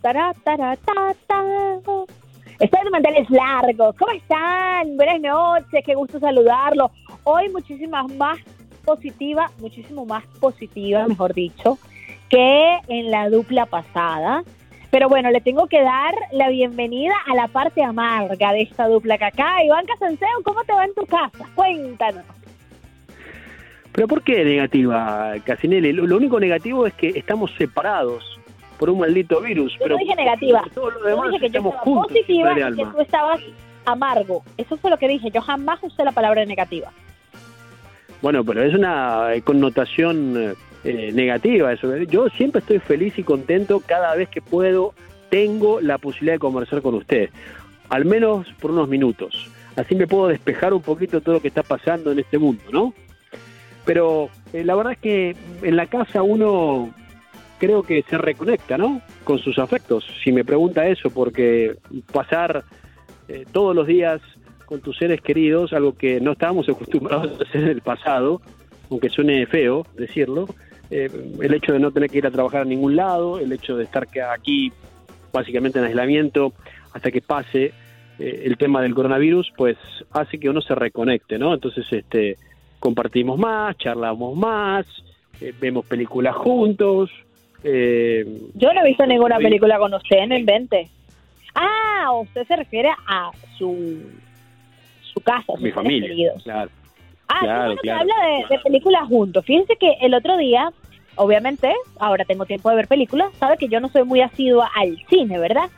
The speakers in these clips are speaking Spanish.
tará, tará, ta, ta. Estoy de manteles largos. ¿Cómo están? Buenas noches, qué gusto saludarlos. Hoy muchísimas más positiva, muchísimo más positiva, mejor dicho, que en la dupla pasada. Pero bueno, le tengo que dar la bienvenida a la parte amarga de esta dupla que acá. Iván Casanseo, ¿cómo te va en tu casa? Cuéntanos. ¿Pero por qué negativa, Casinelli? Lo único negativo es que estamos separados por un maldito virus. Yo pero no dije negativa. Todo lo Yo demás dije que yo estamos estaba juntos, positiva y que tú estabas amargo. Eso fue lo que dije. Yo jamás usé la palabra negativa. Bueno, pero es una eh, connotación eh, negativa eso. Yo siempre estoy feliz y contento cada vez que puedo, tengo la posibilidad de conversar con usted, al menos por unos minutos. Así me puedo despejar un poquito todo lo que está pasando en este mundo, ¿no? Pero eh, la verdad es que en la casa uno creo que se reconecta, ¿no? Con sus afectos. Si me pregunta eso, porque pasar eh, todos los días con tus seres queridos, algo que no estábamos acostumbrados a hacer en el pasado, aunque suene feo decirlo, eh, el hecho de no tener que ir a trabajar a ningún lado, el hecho de estar aquí básicamente en aislamiento hasta que pase eh, el tema del coronavirus, pues hace que uno se reconecte, ¿no? Entonces, este, compartimos más, charlamos más, eh, vemos películas juntos. Eh, Yo no he visto ninguna película con usted, no invente. Ah, usted se refiere a su su casa, sus mi familia, queridos. claro. Ah, Claro, bueno que claro, habla de, claro. de películas juntos. Fíjense que el otro día, obviamente, ahora tengo tiempo de ver películas, sabe que yo no soy muy asidua al cine, ¿verdad?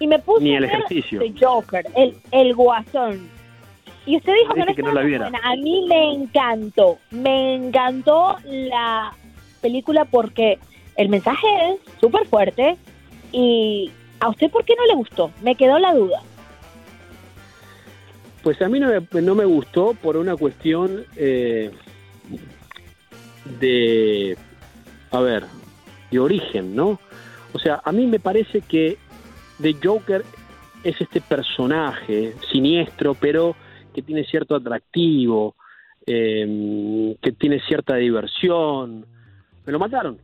Y me puse Ni a el ver ejercicio. The Joker, el, el Guasón. Y usted dijo que no, que no la. A mí me encantó, me encantó la película porque el mensaje es súper fuerte y ¿a usted por qué no le gustó? Me quedó la duda. Pues a mí no me, no me gustó por una cuestión eh, de, a ver, de origen, ¿no? O sea, a mí me parece que The Joker es este personaje siniestro, pero que tiene cierto atractivo, eh, que tiene cierta diversión. Me lo mataron,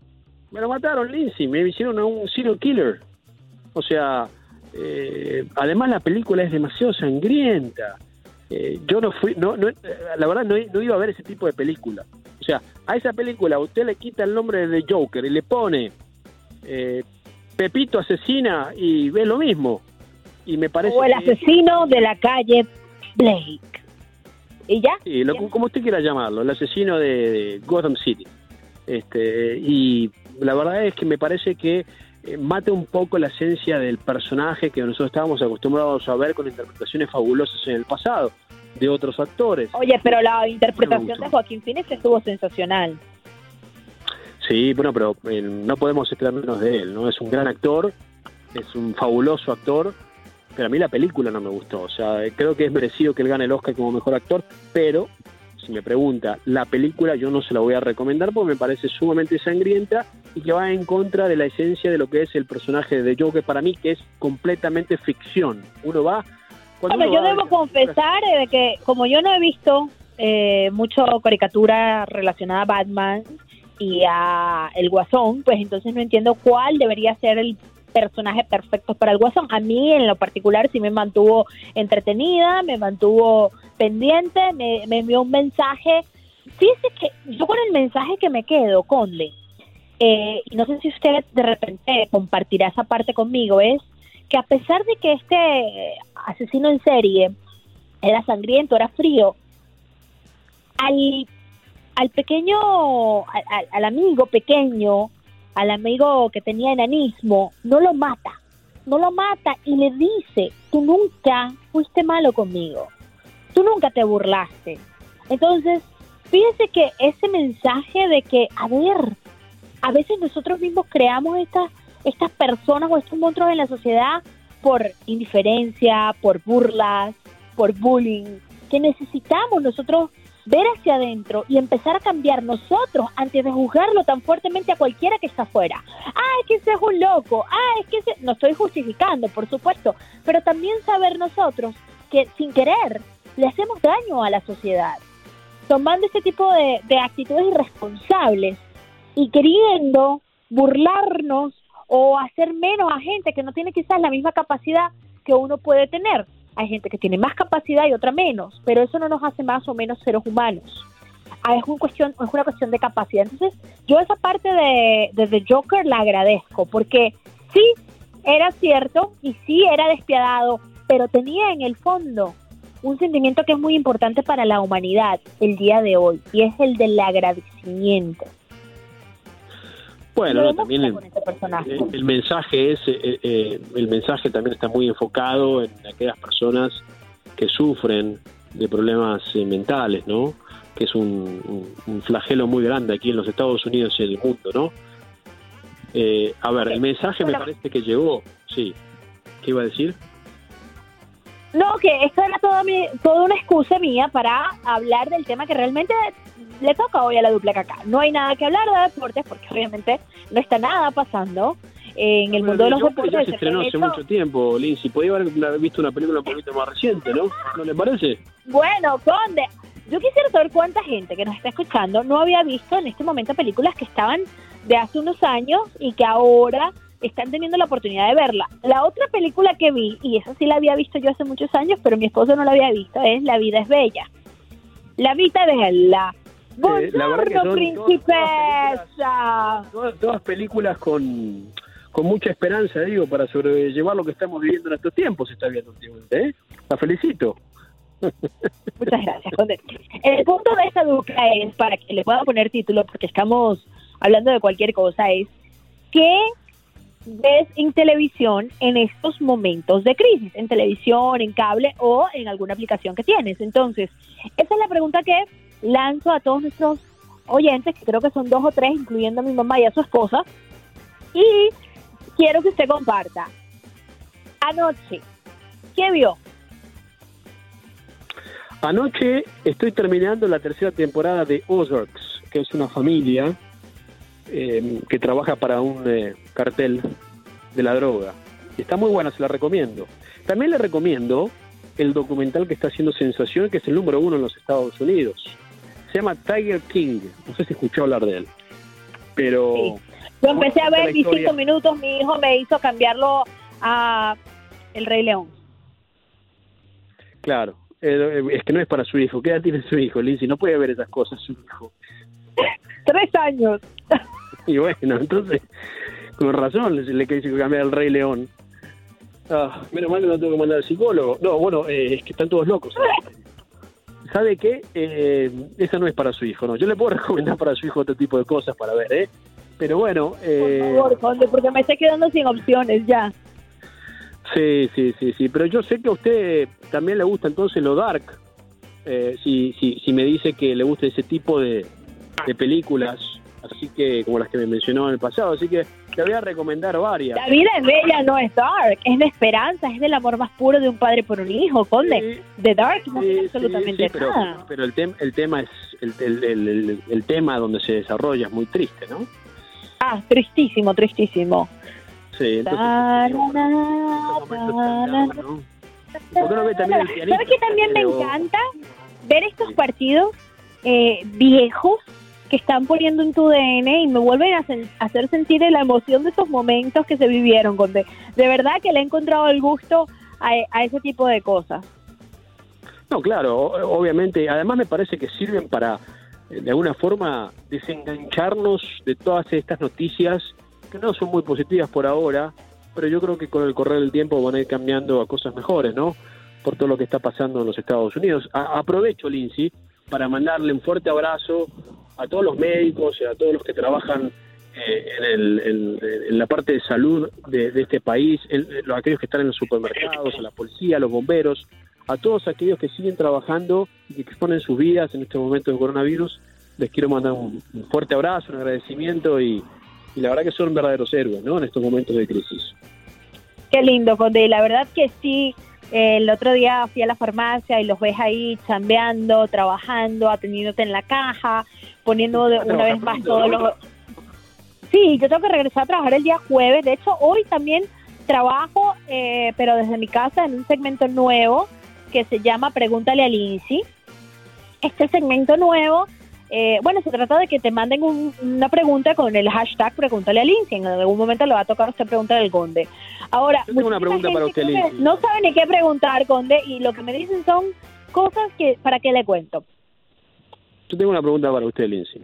me lo mataron, Lindsay, me hicieron a un serial killer. O sea, eh, además la película es demasiado sangrienta. Eh, yo no fui, no, no, eh, la verdad no, no iba a ver ese tipo de película. O sea, a esa película usted le quita el nombre de The Joker y le pone eh, Pepito asesina y ve lo mismo. Y me parece O el que- asesino de la calle Blake. ¿Y ya? Sí, lo- como usted quiera llamarlo, el asesino de, de Gotham City. Este, y la verdad es que me parece que eh, mata un poco la esencia del personaje que nosotros estábamos acostumbrados a ver con interpretaciones fabulosas en el pasado de otros actores. Oye, pero la interpretación de Joaquín Phoenix estuvo sensacional. Sí, bueno, pero eh, no podemos esperar menos de él, ¿no? Es un gran actor, es un fabuloso actor, pero a mí la película no me gustó. O sea, eh, creo que es merecido que él gane el Oscar como mejor actor, pero si me pregunta, la película yo no se la voy a recomendar porque me parece sumamente sangrienta y que va en contra de la esencia de lo que es el personaje de Joker para mí, que es completamente ficción. Uno va... cuando Bueno, uno yo va debo confesar eh, de que como yo no he visto eh, mucho caricatura relacionada a Batman y a el Guasón, pues entonces no entiendo cuál debería ser el personaje perfecto para el Guasón. A mí en lo particular sí me mantuvo entretenida, me mantuvo pendiente, me, me envió un mensaje. Fíjese que yo con el mensaje que me quedo, Conde, eh, y no sé si usted de repente compartirá esa parte conmigo, es que a pesar de que este asesino en serie era sangriento, era frío, al, al pequeño, al, al- amigo pequeño, al amigo que tenía enanismo, no lo mata, no lo mata y le dice, tú nunca fuiste malo conmigo, tú nunca te burlaste. Entonces, fíjese que ese mensaje de que, a ver, a veces nosotros mismos creamos estas estas personas o estos monstruos en la sociedad por indiferencia, por burlas, por bullying, que necesitamos nosotros ver hacia adentro y empezar a cambiar nosotros antes de juzgarlo tan fuertemente a cualquiera que está afuera. Ah, es que ese es un loco, ah, es que ese... No estoy justificando, por supuesto, pero también saber nosotros que sin querer le hacemos daño a la sociedad, tomando este tipo de, de actitudes irresponsables y queriendo burlarnos o hacer menos a gente que no tiene quizás la misma capacidad que uno puede tener. Hay gente que tiene más capacidad y otra menos, pero eso no nos hace más o menos seres humanos. Ah, es, un cuestión, es una cuestión de capacidad. Entonces, yo esa parte de, de The Joker la agradezco, porque sí, era cierto y sí era despiadado, pero tenía en el fondo un sentimiento que es muy importante para la humanidad el día de hoy, y es el del agradecimiento. Bueno, también este el, mensaje es, eh, eh, el mensaje también está muy enfocado en aquellas personas que sufren de problemas eh, mentales, ¿no? Que es un, flagelo muy grande aquí en los Estados Unidos y en el mundo, ¿no? a ver, el mensaje me parece que llegó, sí. ¿Qué iba a decir? No, que esto era toda, mi, toda una excusa mía para hablar del tema que realmente le toca hoy a la dupla acá. No hay nada que hablar de deportes porque obviamente no está nada pasando en el mundo de los deportes. Ya se estrenó hace mucho tiempo, Lindsay. Podría haber visto una película un poquito más reciente, ¿no? ¿No le parece? Bueno, Conde, yo quisiera saber cuánta gente que nos está escuchando no había visto en este momento películas que estaban de hace unos años y que ahora están teniendo la oportunidad de verla. La otra película que vi, y esa sí la había visto yo hace muchos años, pero mi esposo no la había visto, es La vida es bella. La vida la Buongiorno, principesa. Todas, películas, con, con mucha esperanza, digo, para sobrellevar lo que estamos viviendo en estos tiempos, está viendo últimamente. ¿eh? La felicito. Muchas gracias, El punto de esta duca es, para que le pueda poner título, porque estamos hablando de cualquier cosa, es que ves en televisión en estos momentos de crisis, en televisión, en cable o en alguna aplicación que tienes. Entonces, esa es la pregunta que lanzo a todos nuestros oyentes, que creo que son dos o tres, incluyendo a mi mamá y a su esposa, y quiero que usted comparta. Anoche, ¿qué vio? Anoche estoy terminando la tercera temporada de Ozarks, que es una familia eh, que trabaja para un eh, cartel de la droga. Está muy buena, se la recomiendo. También le recomiendo el documental que está haciendo sensación, que es el número uno en los Estados Unidos. Se llama Tiger King. No sé si escuchó hablar de él. Pero. Yo empecé a ver y cinco minutos mi hijo me hizo cambiarlo a El Rey León. Claro. Eh, es que no es para su hijo. ¿Qué edad tiene su hijo, Lindsay? No puede ver esas cosas su hijo. Tres años. y bueno, entonces, con razón le, le quise cambiar al Rey León. Ah, menos mal que no tengo que mandar al psicólogo. No, bueno, eh, es que están todos locos. ¿Sabe qué? Eh, esa no es para su hijo, ¿no? Yo le puedo recomendar para su hijo otro tipo de cosas para ver, ¿eh? Pero bueno... Eh, Por favor, porque me estoy quedando sin opciones ya. Sí, sí, sí, sí. Pero yo sé que a usted también le gusta entonces lo dark. Eh, si, si, si me dice que le gusta ese tipo de, de películas, así que como las que me mencionó en el pasado, así que te voy a recomendar varias. La vida es bella, no es dark, es de esperanza, es del amor más puro de un padre por un hijo, Conde. de dark no absolutamente pero, nada. Pero el, el tema es el, el, el, tema donde se desarrolla es muy triste, ¿no? Ah, tristísimo, tristísimo. Sí, entonces... ¿Sabes qué también me encanta? Ver estos partidos eh, viejos que están poniendo en tu DN y me vuelven a, hacer sentir la emoción de esos momentos que se vivieron. Con de, verdad que le he encontrado el gusto a, ese tipo de cosas. No, claro, obviamente. Además me parece que sirven para, eh, de alguna forma, desengancharnos de todas estas noticias que no son muy positivas por ahora, pero yo creo que con el correr del tiempo van a ir cambiando a cosas mejores, ¿no? Por todo lo que está pasando en los Estados Unidos. aprovecho, Lindsay, para mandarle un fuerte abrazo a todos los médicos, y a todos los que trabajan eh, en, la parte de salud de, este país, los, aquellos que están en los supermercados, a la policía, a los bomberos, a todos aquellos que siguen trabajando y que exponen sus vidas en este momento de coronavirus, les quiero mandar un, fuerte abrazo, un agradecimiento y, la verdad que son verdaderos héroes ¿no? en estos momentos de crisis. Qué lindo, Conde. La verdad que sí, el otro día fui a la farmacia y los ves ahí chambeando, trabajando, atendiéndote en la caja, poniendo de una vez más todos los... Sí, yo tengo que regresar a trabajar el día jueves. De hecho, hoy también trabajo, eh, pero desde mi casa, en un segmento nuevo que se llama Pregúntale al INSI. Este segmento nuevo eh, bueno, se trata de que te manden una pregunta con el hashtag Pregúntale a Lindsay. En algún momento le va a tocar usted preguntar el Conde. Ahora, tengo una pregunta para usted, Lindsay. No sabe ni qué preguntar, Conde, y lo que me dicen son cosas que, ¿para qué le cuento? Yo tengo una pregunta para usted, Lindsay.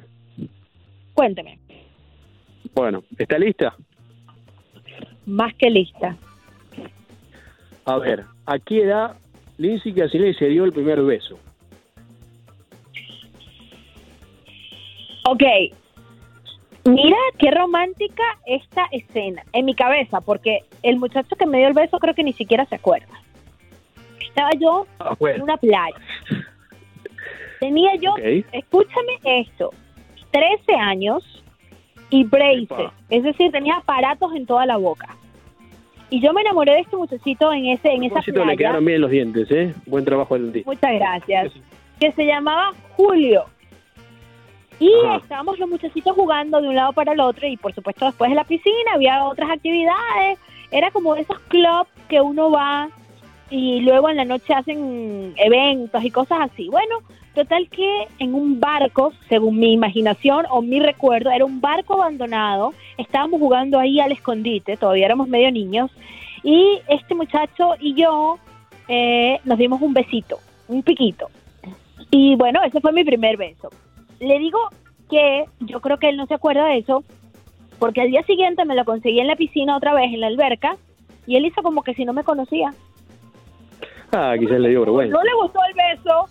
Cuénteme. Bueno, ¿está lista? Más que lista. A ver, ¿a qué edad Lindsay Casinelli se dio el primer beso? Ok, mira qué romántica esta escena en mi cabeza, porque el muchacho que me dio el beso creo que ni siquiera se acuerda. Estaba yo ah, en una playa. Tenía yo, escúchame esto, 13 años y braces, es decir, tenía aparatos en toda la boca. Y yo me enamoré de este muchachito en ese en esa playa. le quedaron bien los dientes, ¿eh? Buen trabajo del dentista. Muchas gracias. Que se llamaba Julio. Y estábamos los muchachitos jugando de un lado para el otro y por supuesto después de la piscina había otras actividades. Era como esos clubs que uno va y luego en la noche hacen eventos y cosas así. Bueno, total que en un barco, según mi imaginación o mi recuerdo, era un barco abandonado. Estábamos jugando ahí al escondite, todavía éramos medio niños. Y este muchacho y yo eh, nos dimos un besito, un piquito. Y bueno, ese fue mi primer beso le digo que yo creo que él no se acuerda de eso, porque al día siguiente me lo conseguí en la piscina otra vez, en la alberca, y él hizo como que si no me conocía. Ah, quizás le dio vergüenza. No le gustó el beso,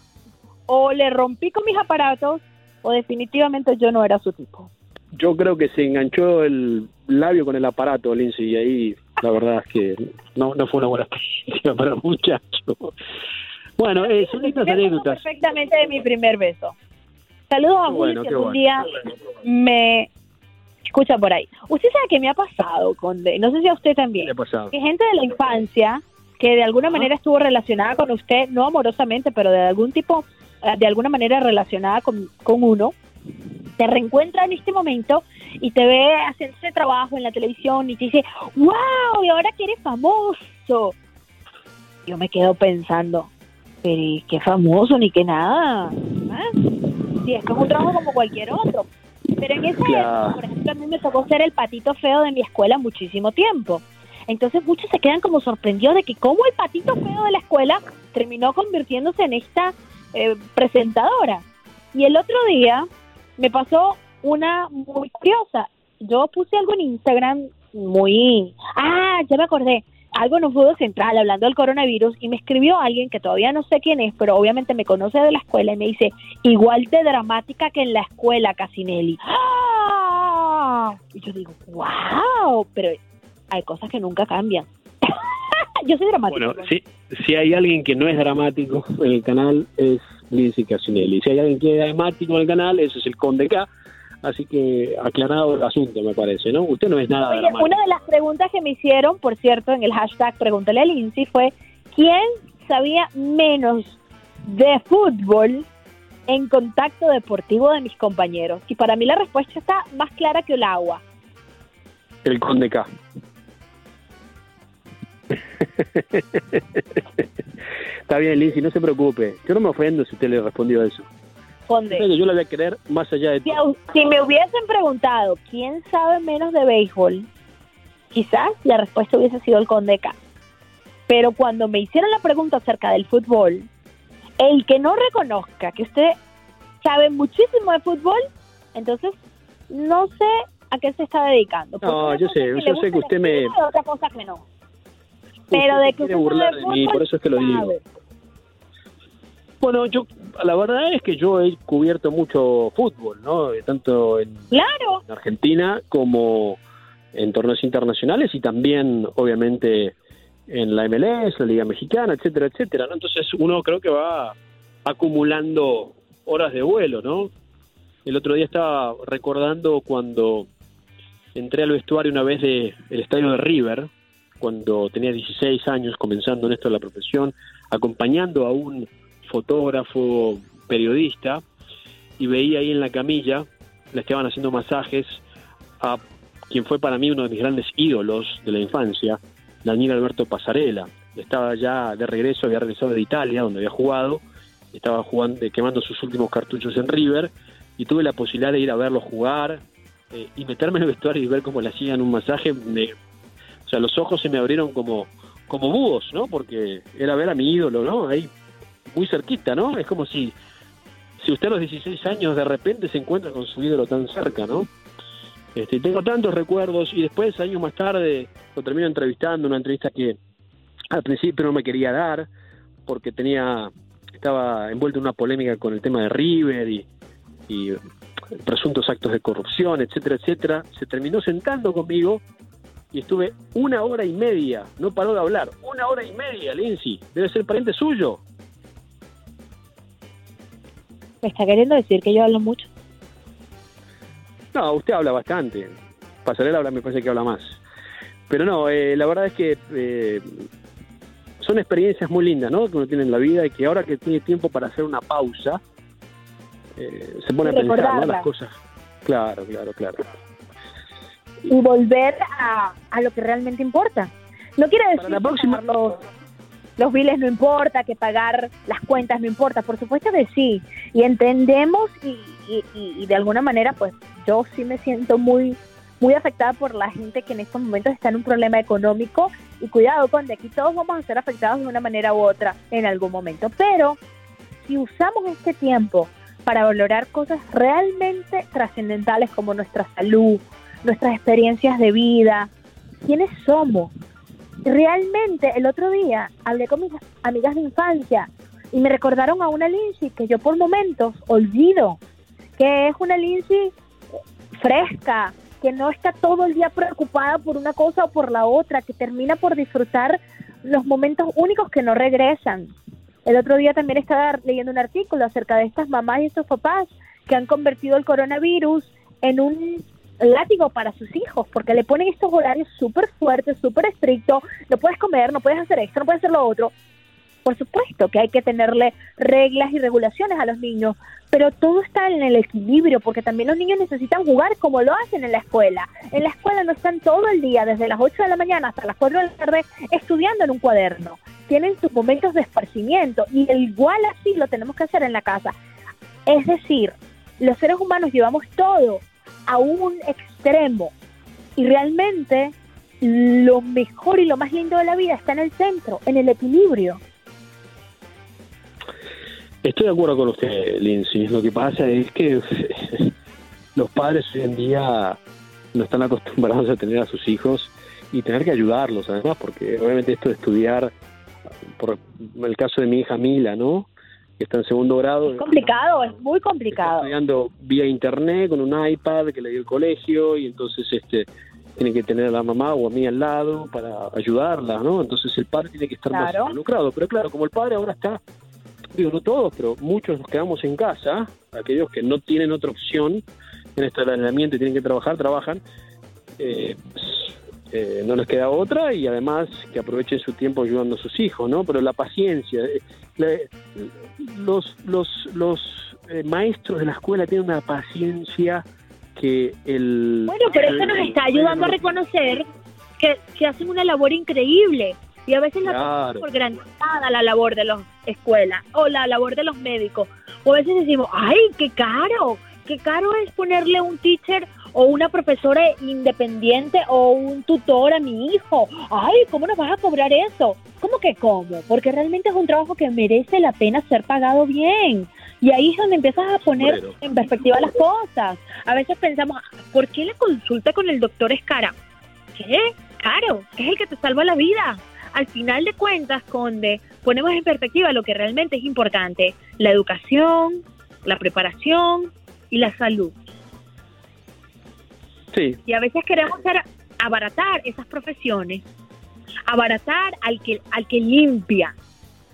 o le rompí con mis aparatos, o definitivamente yo no era su tipo. Yo creo que se enganchó el labio con el aparato, Lindsay, y ahí la verdad es que no, no fue una buena experiencia para el muchacho. Bueno, eh, son estas anécdotas. Perfectamente de mi primer beso. Saludos a Julio, que un día me escucha por ahí. Usted sabe que me ha pasado, Conde, no sé si a usted también. Que gente de la infancia que de alguna manera estuvo relacionada con usted, no amorosamente, pero de algún tipo, eh, de alguna manera relacionada con, con uno, te reencuentra en este momento y te ve haciendo ese trabajo en la televisión y te dice, wow, y ahora que eres famoso. Yo me quedo pensando, pero qué famoso ni qué nada. ¿Ah? Sí, es que es un trabajo como cualquier otro. Pero en ese época, por ejemplo, a mí me tocó ser el patito feo de mi escuela muchísimo tiempo. Entonces muchos se quedan como sorprendidos de que cómo el patito feo de la escuela terminó convirtiéndose en esta eh, presentadora. Y el otro día me pasó una muy curiosa. Yo puse algo en Instagram muy... Ah, ya me acordé algo un fútbol central hablando del coronavirus y me escribió alguien que todavía no sé quién es, pero obviamente me conoce de la escuela y me dice, igual de dramática que en la escuela, Casinelli. ¡Ah! Y yo digo, wow, pero hay cosas que nunca cambian. yo soy dramático. Bueno, si, si hay alguien que no es dramático en el canal es Lindsay Casinelli. Si hay alguien que es dramático en el canal, eso es el Conde K Así que aclarado el asunto, me parece, ¿no? Usted no es nada Oye, Una de las preguntas que me hicieron, por cierto, en el hashtag Pregúntale a Lindsay fue, ¿quién sabía menos de fútbol en contacto deportivo de mis compañeros? Y para mí la respuesta está más clara que el agua. El Conde K. Está bien, Lindsay, no se preocupe. Yo no me ofendo si usted le respondió Yo la voy a querer más allá de si, si me hubiesen preguntado quién sabe menos de béisbol, quizás la respuesta hubiese sido el Condeca. Pero cuando me hicieron la pregunta acerca del fútbol, el que no reconozca que usted sabe muchísimo de fútbol, entonces no sé a qué se está dedicando. No, yo sé, yo sé que usted me... Otra cosa que no. Pero de que usted burlar de mí, por eso es que lo digo. Bueno, yo la verdad es que yo he cubierto mucho fútbol, ¿no? Tanto en, Argentina como en torneos internacionales y también, obviamente, en la MLS, la Liga Mexicana, etcétera, etcétera. ¿no? Entonces uno creo que va acumulando horas de vuelo, ¿no? El otro día estaba recordando cuando entré al vestuario una vez del el estadio de River, cuando tenía 16 años comenzando en esto de la profesión, acompañando a un fotógrafo, periodista, y veía ahí en la camilla, le estaban haciendo masajes a quien fue para mí uno de mis grandes ídolos de la infancia, Daniel Alberto Pasarela. Estaba ya de regreso, había regresado de Italia, donde había jugado, estaba jugando, quemando sus últimos cartuchos en River, y tuve la posibilidad de ir a verlo jugar eh, y meterme en el vestuario y ver cómo le hacían un masaje, me, o sea, los ojos se me abrieron como, como búhos, ¿no? Porque era ver a mi ídolo, ¿no? Ahí muy cerquita, ¿no? Es como si, si usted a los 16 años de repente se encuentra con su ídolo tan cerca, ¿no? Este, tengo tantos recuerdos y después, años más tarde, lo termino entrevistando, una entrevista que al principio no me quería dar porque tenía estaba envuelto en una polémica con el tema de River y, y presuntos actos de corrupción, etcétera, etcétera. Se terminó sentando conmigo y estuve una hora y media, no paró de hablar, una hora y media, Lindsay, debe ser pariente suyo. ¿Me está queriendo decir que yo hablo mucho? No, usted habla bastante. Pasarela habla, me parece que habla más. Pero no, eh, la verdad es que eh, son experiencias muy lindas, ¿no? Que uno tiene en la vida y que ahora que tiene tiempo para hacer una pausa, eh, se pone a pensar, ¿no? Las cosas. Claro, claro, claro y volver a, a lo que realmente importa. No quiere decir la próxima... los, los biles no importa, que pagar las cuentas no importa, por supuesto que sí, y entendemos y, y, de alguna manera pues yo sí me siento muy muy afectada por la gente que en estos momentos está en un problema económico. Y cuidado con de aquí todos vamos a ser afectados de una manera u otra en algún momento, pero si usamos este tiempo para valorar cosas realmente trascendentales como nuestra salud, nuestras experiencias de vida, quiénes somos. Realmente el otro día hablé con mis amigas de infancia y me recordaron a una Lindsay que yo por momentos olvido, que es una Lindsay fresca, que no está todo el día preocupada por una cosa o por la otra, que termina por disfrutar los momentos únicos que no regresan. El otro día también estaba leyendo un artículo acerca de estas mamás y estos papás que han convertido el coronavirus en un látigo para sus hijos, porque le ponen estos horarios súper fuertes, súper estrictos, no puedes comer, no puedes hacer esto, no puedes hacer lo otro. Por supuesto que hay que tenerle reglas y regulaciones a los niños, pero todo está en el equilibrio, porque también los niños necesitan jugar como lo hacen en la escuela. En la escuela no están todo el día, desde las 8 de la mañana hasta las 4 de la tarde, estudiando en un cuaderno. Tienen sus momentos de esparcimiento y igual así lo tenemos que hacer en la casa. Es decir, los seres humanos llevamos todo a un extremo. Y realmente lo mejor y lo más lindo de la vida está en el centro, en el equilibrio. Estoy de acuerdo con usted, Lindsay. Lo que pasa es que los padres hoy en día no están acostumbrados a tener a sus hijos y tener que ayudarlos, además, porque obviamente esto de estudiar, por el caso de mi hija Mila, ¿no? Que está en segundo grado. Es complicado, es muy complicado. Está estudiando vía internet con un iPad que le dio el colegio y entonces este tiene que tener a la mamá o a mí al lado para ayudarla, ¿no? Entonces el padre tiene que estar más involucrado. Pero claro, como el padre ahora está, digo, no todos, pero muchos nos quedamos en casa, aquellos que no tienen otra opción en este aislamiento y tienen que trabajar, trabajan. Eh, eh, no les queda otra y además que aprovechen su tiempo ayudando a sus hijos, ¿no? Pero la paciencia, los, los, los eh, maestros de la escuela tienen una paciencia que el... Bueno, pero eso nos está ayudando a reconocer que, que hacen una labor increíble y a veces la claro. por grandada la labor de las escuelas o la labor de los médicos. O a veces decimos, ay, qué caro, qué caro es ponerle un teacher o una profesora independiente o un tutor a mi hijo. Ay, ¿cómo nos vas a cobrar eso? ¿Cómo que cómo? Porque realmente es un trabajo que merece la pena ser pagado bien. Y ahí es donde empiezas a poner en perspectiva las cosas. A veces pensamos, ¿por qué la consulta con el doctor es cara? ¿Qué? Caro, es el que te salva la vida. Al final de cuentas, Conde, ponemos en perspectiva lo que realmente es importante, la educación, la preparación y la salud. Y a veces queremos abaratar esas profesiones, abaratar al que, al que limpia.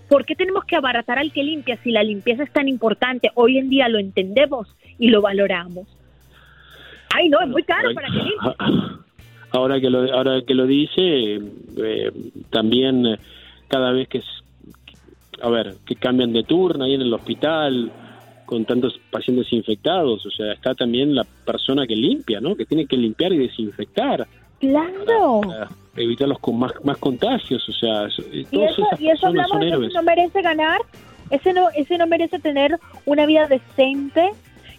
¿Por qué tenemos que abaratar al que limpia si la limpieza es tan importante? Hoy en día lo entendemos y lo valoramos. Ay, no, es muy caro para que limpie. Ahora que lo, ahora que lo dice, eh, también eh, cada vez que, a ver, que cambian de turno ahí en el hospital, con tantos pacientes infectados, o sea, está también la persona que limpia, ¿no? Que tiene que limpiar y desinfectar. Claro. Para, evitarlos con más, más contagios, o sea, y eso, y eso hablamos, no merece ganar, ese no, ese no merece tener una vida decente,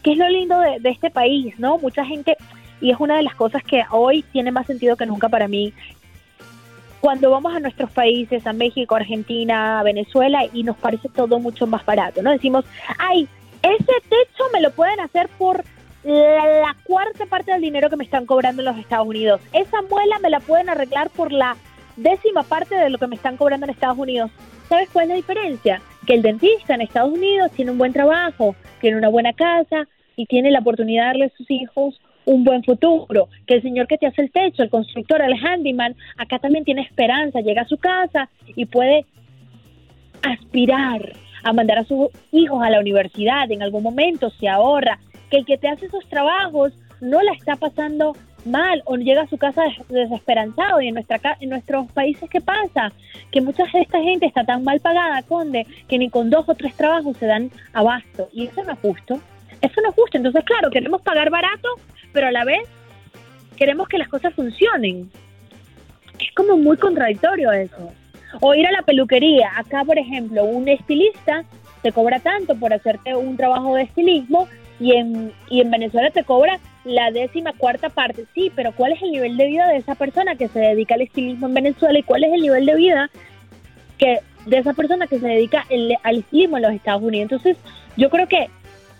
que es lo lindo de, de este país, ¿no? Mucha gente, y es una de las cosas que hoy tiene más sentido que nunca para mí, cuando vamos a nuestros países, a México, Argentina, Venezuela, y nos parece todo mucho más barato, ¿no? Decimos, ay, ese techo me lo pueden hacer por la, cuarta parte del dinero que me están cobrando en los Estados Unidos. Esa muela me la pueden arreglar por la décima parte de lo que me están cobrando en Estados Unidos. ¿Sabes cuál es la diferencia? Que el dentista en Estados Unidos tiene un buen trabajo, tiene una buena casa y tiene la oportunidad de darle a sus hijos un buen futuro, que el señor que te hace el techo, el constructor, el handyman, acá también tiene esperanza, llega a su casa y puede aspirar a mandar a sus hijos a la universidad, en algún momento se ahorra, que el que te hace esos trabajos no la está pasando mal o llega a su casa desesperanzado. Y en nuestra en nuestros países qué pasa que mucha de esta gente está tan mal pagada conde que ni con dos o tres trabajos se dan abasto. Y eso no es justo. Eso no es justo. Entonces claro queremos pagar barato pero a la vez queremos que las cosas funcionen. Es como muy contradictorio eso o ir a la peluquería acá por ejemplo un estilista te cobra tanto por hacerte un trabajo de estilismo y en, y en Venezuela te cobra la décima cuarta parte. Sí, pero ¿cuál es el nivel de vida de esa persona que se dedica al estilismo en Venezuela y cuál es el nivel de vida que de esa persona que se dedica al estilismo en los Estados Unidos? Entonces, yo creo que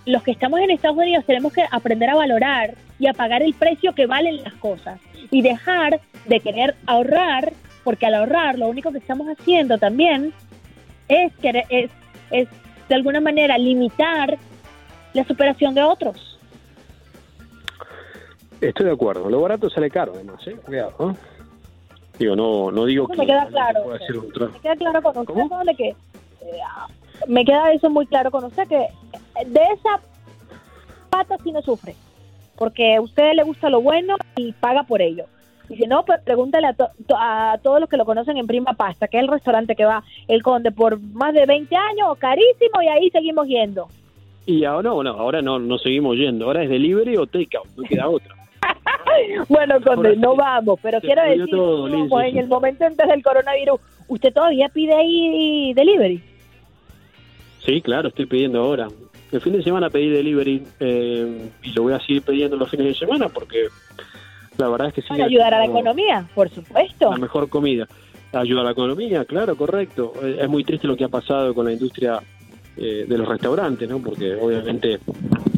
los que estamos en Estados Unidos tenemos que aprender a valorar y a pagar el precio que valen las cosas y dejar de querer ahorrar, porque al ahorrar lo único que estamos haciendo también es, querer, es, es de alguna manera limitar la superación de otros. Estoy de acuerdo. Lo barato sale caro, además, ¿eh? Cuidado, ¿no? Digo, no, no digo que... Me queda claro. Me queda claro con usted, que... Eh, me queda eso muy claro con usted, que de esa pata sí no sufre. Porque a usted le gusta lo bueno y paga por ello. Y si no, pues pregúntale a, a, todos los que lo conocen en Prima Pasta, que es el restaurante que va el Conde por más de 20 años, carísimo, y ahí seguimos yendo. Y ahora, bueno, ahora no, no seguimos yendo. Ahora es delivery o takeout, no queda otra. bueno, Conde, no vamos, pero quiero decir, en el momento antes del coronavirus, ¿usted todavía pide ahí delivery? Sí, claro, estoy pidiendo ahora. El fin de semana pedí delivery eh, y lo voy a seguir pidiendo los fines de semana porque la verdad es que sí. Para ayudar a la economía, por supuesto. La mejor comida. Ayuda a la economía, claro, correcto. Es muy triste lo que ha pasado con la industria eh, de los restaurantes, ¿no? Porque obviamente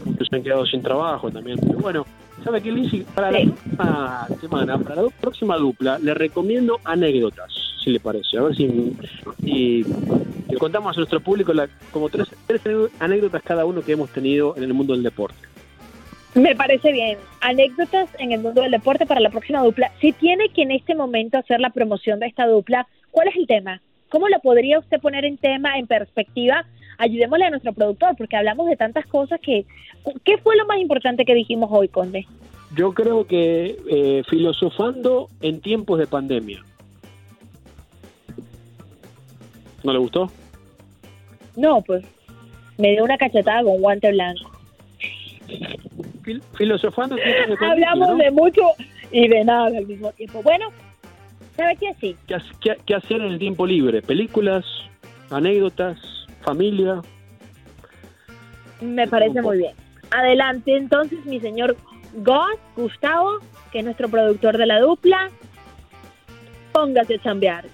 muchos se han quedado sin trabajo también. Pero bueno, ¿sabe qué, Lizzy? Para la próxima semana, para la próxima dupla, le recomiendo anécdotas, si le parece. A ver si, le contamos a nuestro público la, como tres, tres anécdotas cada uno que hemos tenido en el mundo del deporte. Me parece bien. Anécdotas en el mundo del deporte para la próxima dupla. Si tiene que en este momento hacer la promoción de esta dupla, ¿cuál es el tema? ¿Cómo lo podría usted poner en tema, en perspectiva, ayudémosle a nuestro productor, porque hablamos de tantas cosas que... ¿Qué fue lo más importante que dijimos hoy, Conde? Yo creo que eh, filosofando en tiempos de pandemia. ¿No le gustó? No, pues me dio una cachetada con guante blanco. Filosofando de pandemia. Hablamos de mucho y de nada al mismo tiempo. Bueno, ¿sabe qué así? qué hacer en el tiempo libre? ¿Películas? ¿Anécdotas? familia. Me parece muy bien. Adelante entonces, mi señor Gus, Gustavo, que es nuestro productor de la dupla. Póngase a chambear.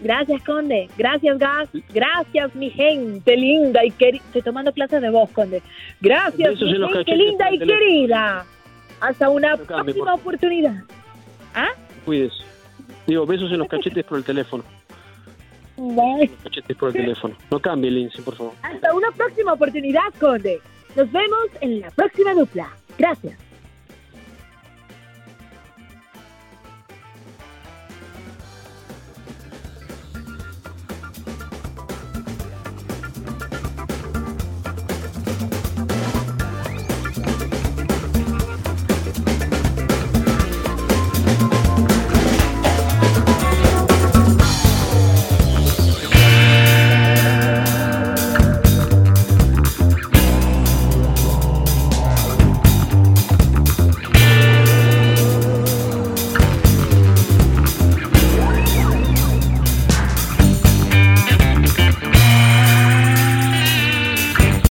Gracias, Conde. Gracias, Gas. Gracias, mi gente linda y querida. Estoy tomando clases de voz, Conde. Gracias, mi gente linda y querida. Hasta una próxima oportunidad. ¿Ah? Cuídese. Digo, besos en los cachetes por el teléfono. Cachetes por el teléfono. No cambie, Lindsay, por favor. Hasta una próxima oportunidad, Conde. Nos vemos en la próxima dupla. Gracias.